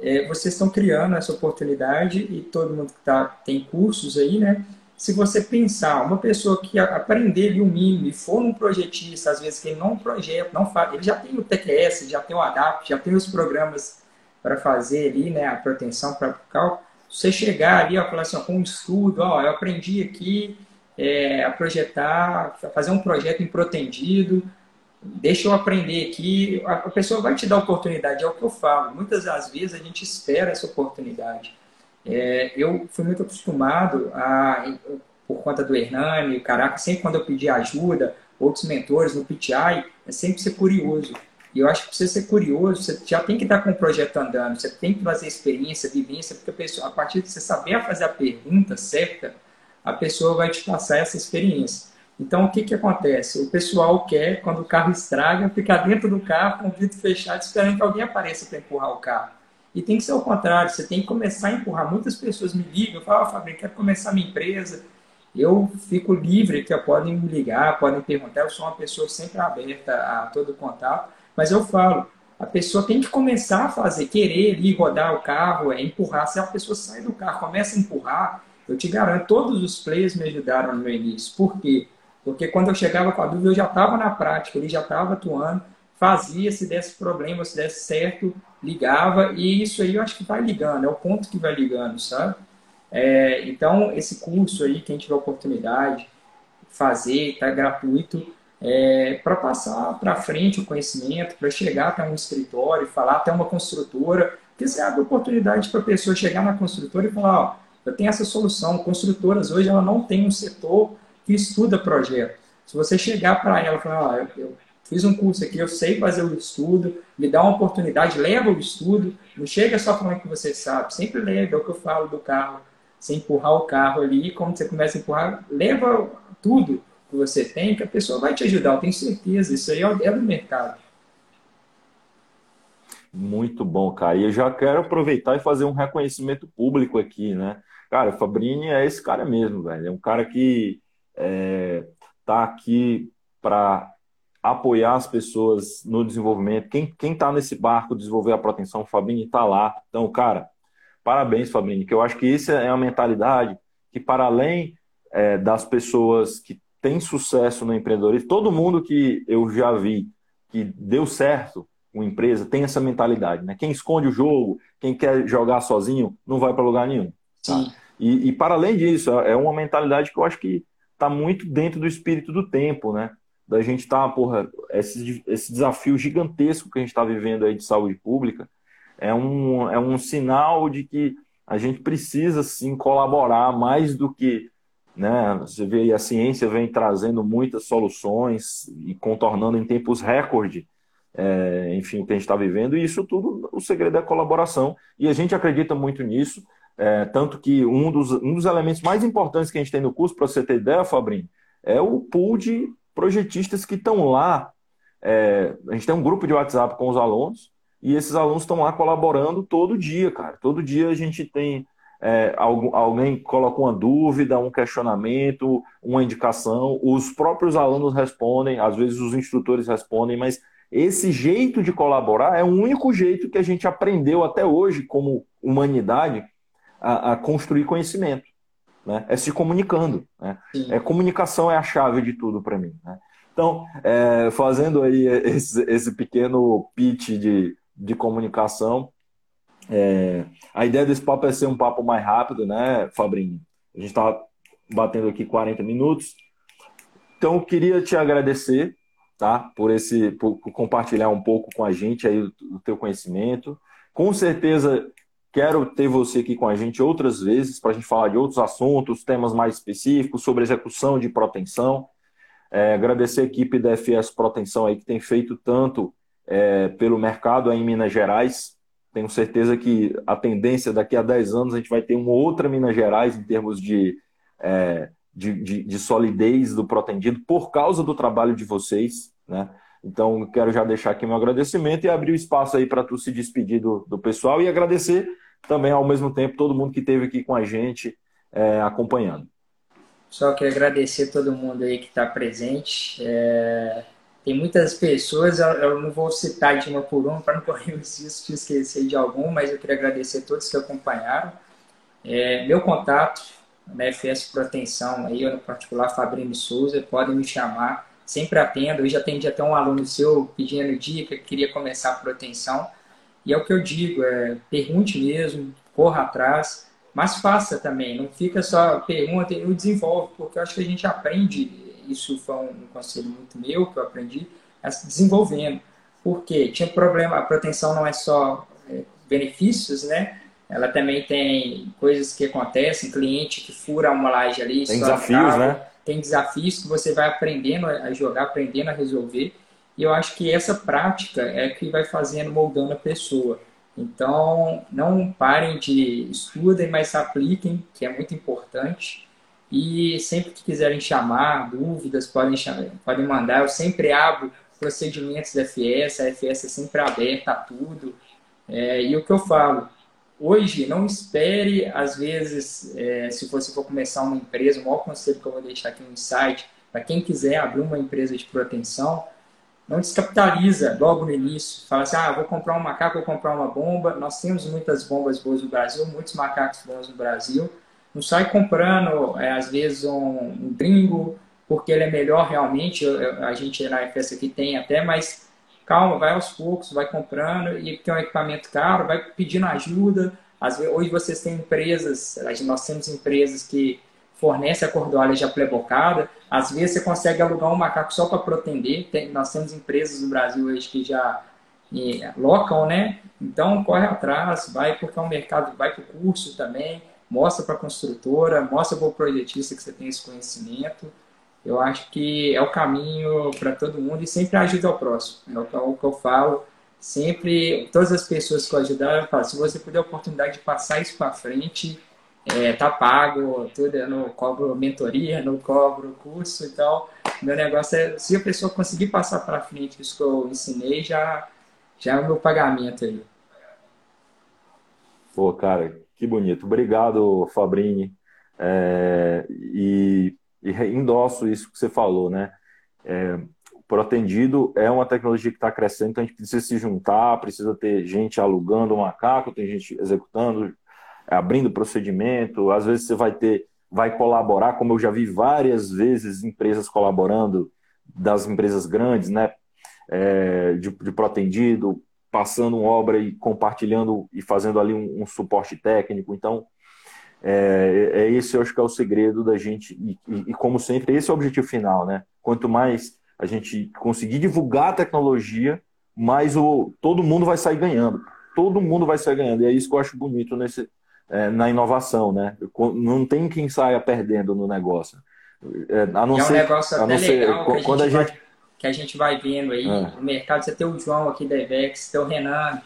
é, vocês estão criando essa oportunidade e todo mundo que tá, tem cursos aí, né? Se você pensar, uma pessoa que aprender o mínimo e for um projetista, às vezes que ele não projeta, não faz, ele já tem o TQS, já tem o ADAPT, já tem os programas para fazer ali, né, a proteção para cálculo. Você chegar ali, ó, falar assim, ó, com um estudo, ó, eu aprendi aqui é, a projetar, a fazer um projeto em protendido, deixa eu aprender aqui, a pessoa vai te dar oportunidade, é o que eu falo. Muitas das vezes a gente espera essa oportunidade. É, eu fui muito acostumado a, por conta do Hernani, caraca, sempre quando eu pedi ajuda, outros mentores no PTI, é sempre ser curioso. E eu acho que você ser curioso, você já tem que estar com o projeto andando, você tem que trazer experiência, vivência, porque a, pessoa, a partir de você saber fazer a pergunta certa, a pessoa vai te passar essa experiência. Então, o que, que acontece? O pessoal quer, quando o carro estraga, ficar dentro do carro com o vidro fechado, esperando que alguém apareça para empurrar o carro. E tem que ser o contrário, você tem que começar a empurrar. Muitas pessoas me ligam, falam, oh, Fabrício, quero começar minha empresa. Eu fico livre, que podem me ligar, podem perguntar. Eu sou uma pessoa sempre aberta a todo contato. Mas eu falo, a pessoa tem que começar a fazer, querer ali rodar o carro, é empurrar. Se a pessoa sai do carro, começa a empurrar, eu te garanto, todos os players me ajudaram no meu início. Por quê? Porque quando eu chegava com a dúvida, eu já estava na prática, ele já estava atuando, fazia, se desse problema, se desse certo, ligava, e isso aí eu acho que vai ligando, é o ponto que vai ligando, sabe? É, então, esse curso aí, quem tiver oportunidade, fazer, está gratuito, é, para passar para frente o conhecimento, para chegar até um escritório, falar até uma construtora, porque você abre oportunidade para a pessoa chegar na construtora e falar, ó, eu tenho essa solução, construtoras hoje ela não tem um setor que estuda projeto. Se você chegar para ela e falar, ah, eu, eu, fiz um curso aqui, eu sei fazer o estudo, me dá uma oportunidade, leva o estudo, não chega só falando que você sabe, sempre leva, é o que eu falo do carro, você empurrar o carro ali, quando você começa a empurrar, leva tudo que você tem, que a pessoa vai te ajudar, eu tenho certeza, isso aí é do mercado. Muito bom, cara. E eu já quero aproveitar e fazer um reconhecimento público aqui, né? Cara, o Fabrini é esse cara mesmo, velho. É um cara que é, tá aqui para apoiar as pessoas no desenvolvimento. Quem está nesse barco desenvolver a proteção, o Fabrini está lá. Então, cara, parabéns, Fabrini, que eu acho que isso é uma mentalidade que, para além é, das pessoas que têm sucesso no empreendedorismo, todo mundo que eu já vi que deu certo uma empresa tem essa mentalidade, né? Quem esconde o jogo, quem quer jogar sozinho, não vai para lugar nenhum. Tá? E, e, para além disso, é uma mentalidade que eu acho que está muito dentro do espírito do tempo, né? Da gente estar, tá, porra, esse, esse desafio gigantesco que a gente está vivendo aí de saúde pública é um, é um sinal de que a gente precisa, sim, colaborar mais do que né? Você vê a ciência vem trazendo muitas soluções e contornando em tempos recorde, é, enfim, o que a gente está vivendo, e isso tudo, o segredo é a colaboração, e a gente acredita muito nisso, é, tanto que um dos, um dos elementos mais importantes que a gente tem no curso, para você ter ideia, Fabrinho, é o pool de projetistas que estão lá. É, a gente tem um grupo de WhatsApp com os alunos, e esses alunos estão lá colaborando todo dia, cara. Todo dia a gente tem é, alguém coloca uma dúvida, um questionamento, uma indicação, os próprios alunos respondem, às vezes os instrutores respondem, mas esse jeito de colaborar é o único jeito que a gente aprendeu até hoje, como humanidade, a, a construir conhecimento. Né? É se comunicando. Né? É, comunicação é a chave de tudo para mim. Né? Então, é, fazendo aí esse, esse pequeno pitch de, de comunicação, é, a ideia desse papo é ser um papo mais rápido, né, Fabrinho? A gente está batendo aqui 40 minutos. Então, eu queria te agradecer, tá? Por esse, por compartilhar um pouco com a gente aí o, o teu conhecimento. Com certeza, quero ter você aqui com a gente outras vezes para a gente falar de outros assuntos, temas mais específicos sobre execução de proteção. É, agradecer a equipe da FS Proteção aí que tem feito tanto é, pelo mercado aí em Minas Gerais, tenho certeza que a tendência daqui a 10 anos a gente vai ter uma outra Minas Gerais em termos de, é, de, de, de, solidez do protendido por causa do trabalho de vocês. Né? Então, quero já deixar aqui meu agradecimento e abrir o espaço aí para tu se despedir do, do pessoal e agradecer também ao mesmo tempo todo mundo que esteve aqui com a gente é, acompanhando. Só quero agradecer todo mundo aí que está presente. É tem muitas pessoas, eu não vou citar de uma por uma para não correr o risco de esquecer de algum, mas eu queria agradecer a todos que acompanharam. É, meu contato na FS Proteção, aí, eu, no particular, Fabrício Souza, podem me chamar, sempre atendo. Eu já atendi até um aluno seu pedindo dica, que queria começar a proteção. E é o que eu digo, é, pergunte mesmo, corra atrás, mas faça também, não fica só pergunta e não desenvolve, porque eu acho que a gente aprende isso foi um conselho muito meu que eu aprendi, a se desenvolvendo. Porque tinha problema, a proteção não é só é, benefícios, né? Ela também tem coisas que acontecem, cliente que fura uma laje ali. Tem desafios, né? Tem desafios que você vai aprendendo a jogar, aprendendo a resolver. E eu acho que essa prática é que vai fazendo, moldando a pessoa. Então, não parem de estudem, mas apliquem, que é muito importante. E sempre que quiserem chamar, dúvidas, podem, chamar, podem mandar. Eu sempre abro procedimentos da FS, a FS é sempre aberta a tudo. É, e o que eu falo, hoje não espere, às vezes, é, se você for começar uma empresa, o maior conselho que eu vou deixar aqui no site, para quem quiser abrir uma empresa de proteção, não descapitaliza logo no início. Fala assim, ah, vou comprar um macaco, vou comprar uma bomba. Nós temos muitas bombas boas no Brasil, muitos macacos bons no Brasil. Não sai comprando, é, às vezes, um, um gringo, porque ele é melhor realmente. a gente na FS aqui tem até, mas calma, vai aos poucos, vai comprando, e é um equipamento caro, vai pedindo ajuda. Às vezes, hoje vocês têm empresas, nós temos empresas que fornecem a cordoalha já plebocada. Às vezes você consegue alugar um macaco só para protender. Tem, nós temos empresas no Brasil hoje que já locam, né? Então corre atrás, vai porque é um mercado, vai para o curso também mostra para a construtora, mostra para o projetista que você tem esse conhecimento. Eu acho que é o caminho para todo mundo e sempre ajuda ao próximo. É o que eu falo. Sempre, todas as pessoas que eu ajudar, eu falo, se você puder a oportunidade de passar isso para frente, é, tá pago, tudo, eu não cobro mentoria, não cobro curso e tal. Meu negócio é, se a pessoa conseguir passar para frente isso que eu ensinei, já, já é o meu pagamento aí. Pô, cara, que bonito. Obrigado, Fabrini. É, e, e endosso isso que você falou, né? É, o protendido é uma tecnologia que está crescendo, então a gente precisa se juntar, precisa ter gente alugando o macaco, tem gente executando, abrindo procedimento. Às vezes você vai ter, vai colaborar, como eu já vi várias vezes empresas colaborando, das empresas grandes, né? É, de, de protendido, passando uma obra e compartilhando e fazendo ali um, um suporte técnico. Então, é, é, esse eu acho que é o segredo da gente, e, e, e, como sempre, esse é o objetivo final, né? Quanto mais a gente conseguir divulgar a tecnologia, mais o, todo mundo vai sair ganhando. Todo mundo vai sair ganhando. E é isso que eu acho bonito nesse, é, na inovação, né? Não tem quem saia perdendo no negócio. É, a não é um ser, negócio a não ser, legal, quando a gente, que a gente vai vendo aí é. no mercado. Você tem o João aqui da Evex, tem o Renan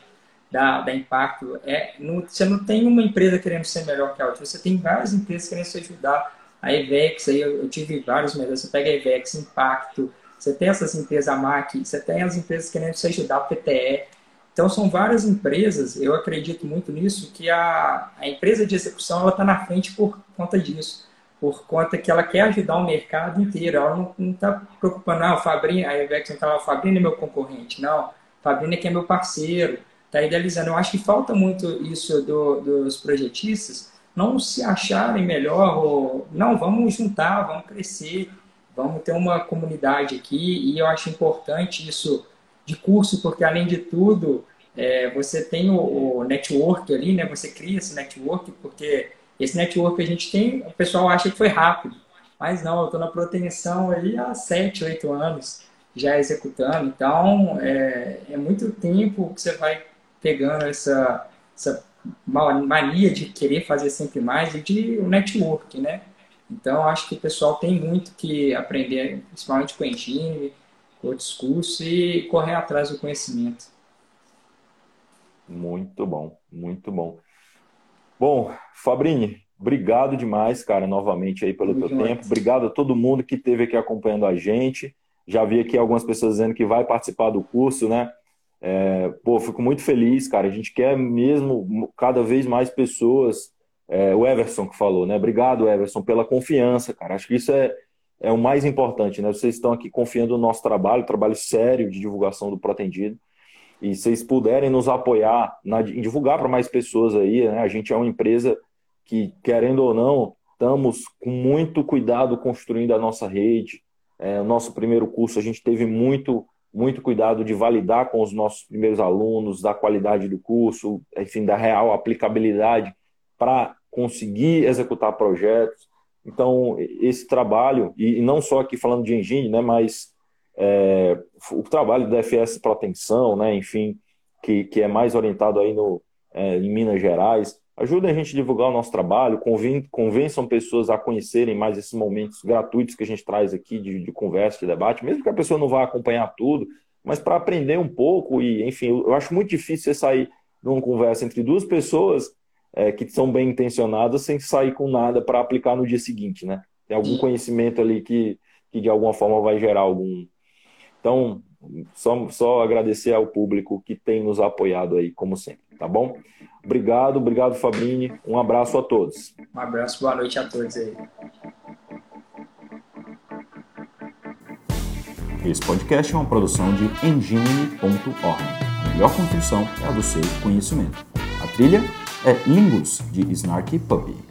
da, da Impacto. É, não, você não tem uma empresa querendo ser melhor que a outra, você tem várias empresas querendo se ajudar. A Evex, aí eu, eu tive vários melhores. Você pega a Evex, Impacto, você tem essas empresas, a MAC, você tem as empresas querendo se ajudar, a PTE. Então, são várias empresas, eu acredito muito nisso, que a, a empresa de execução está na frente por conta disso, por conta que ela quer ajudar o mercado inteiro. Ela não está preocupando, ah, o Fabrini, a Ivex não está o Fabrini é meu concorrente. Não, o Fabrini é que é meu parceiro, está idealizando. Eu acho que falta muito isso do, dos projetistas, não se acharem melhor, ou, não, vamos juntar, vamos crescer, vamos ter uma comunidade aqui, e eu acho importante isso de curso, porque além de tudo, é, você tem o, o, network ali, né? Você cria esse network, porque esse network a gente tem, o pessoal acha que foi rápido. Mas não, eu estou na proteção aí há 7, 8 anos já executando. Então, é, é muito tempo que você vai pegando essa, essa mania de querer fazer sempre mais e de o network, né? Então, acho que o pessoal tem muito que aprender, principalmente com Engine, outros cursos e correr atrás do conhecimento. Muito bom, muito bom. Bom, Fabrini, obrigado demais, cara, novamente aí pelo muito teu tempo. Obrigado a todo mundo que esteve aqui acompanhando a gente. Já vi aqui algumas pessoas dizendo que vai participar do curso, né? É, pô, fico muito feliz, cara. A gente quer mesmo cada vez mais pessoas. É, o Everson que falou, né? Obrigado, Everson, pela confiança, cara. Acho que isso é, é o mais importante, né? Vocês estão aqui confiando no nosso trabalho, trabalho sério de divulgação do Protendido. E vocês puderem nos apoiar na, em divulgar para mais pessoas aí, né? A gente é uma empresa que, querendo ou não, estamos com muito cuidado construindo a nossa rede. É, o nosso primeiro curso, a gente teve muito, muito cuidado de validar com os nossos primeiros alunos, da qualidade do curso, enfim, da real aplicabilidade para conseguir executar projetos. Então, esse trabalho, e não só aqui falando de engine, né, mas é, o trabalho da FS Proteção, né, enfim, que, que é mais orientado aí no, é, em Minas Gerais, ajuda a gente a divulgar o nosso trabalho, conven, convençam pessoas a conhecerem mais esses momentos gratuitos que a gente traz aqui de, de conversa, de debate, mesmo que a pessoa não vá acompanhar tudo, mas para aprender um pouco e, enfim, eu, acho muito difícil você sair numa conversa entre duas pessoas é, que são bem intencionadas sem sair com nada para aplicar no dia seguinte, né? Tem algum conhecimento ali que, que de alguma forma vai gerar algum. Então, só, só agradecer ao público que tem nos apoiado aí, como sempre, tá bom? Obrigado, obrigado, Fabrini. Um abraço a todos. Um abraço, boa noite a todos aí. Esse podcast é uma produção de engine.org. A melhor construção é a do seu conhecimento. A trilha é Lingus, de Snarky Puppy.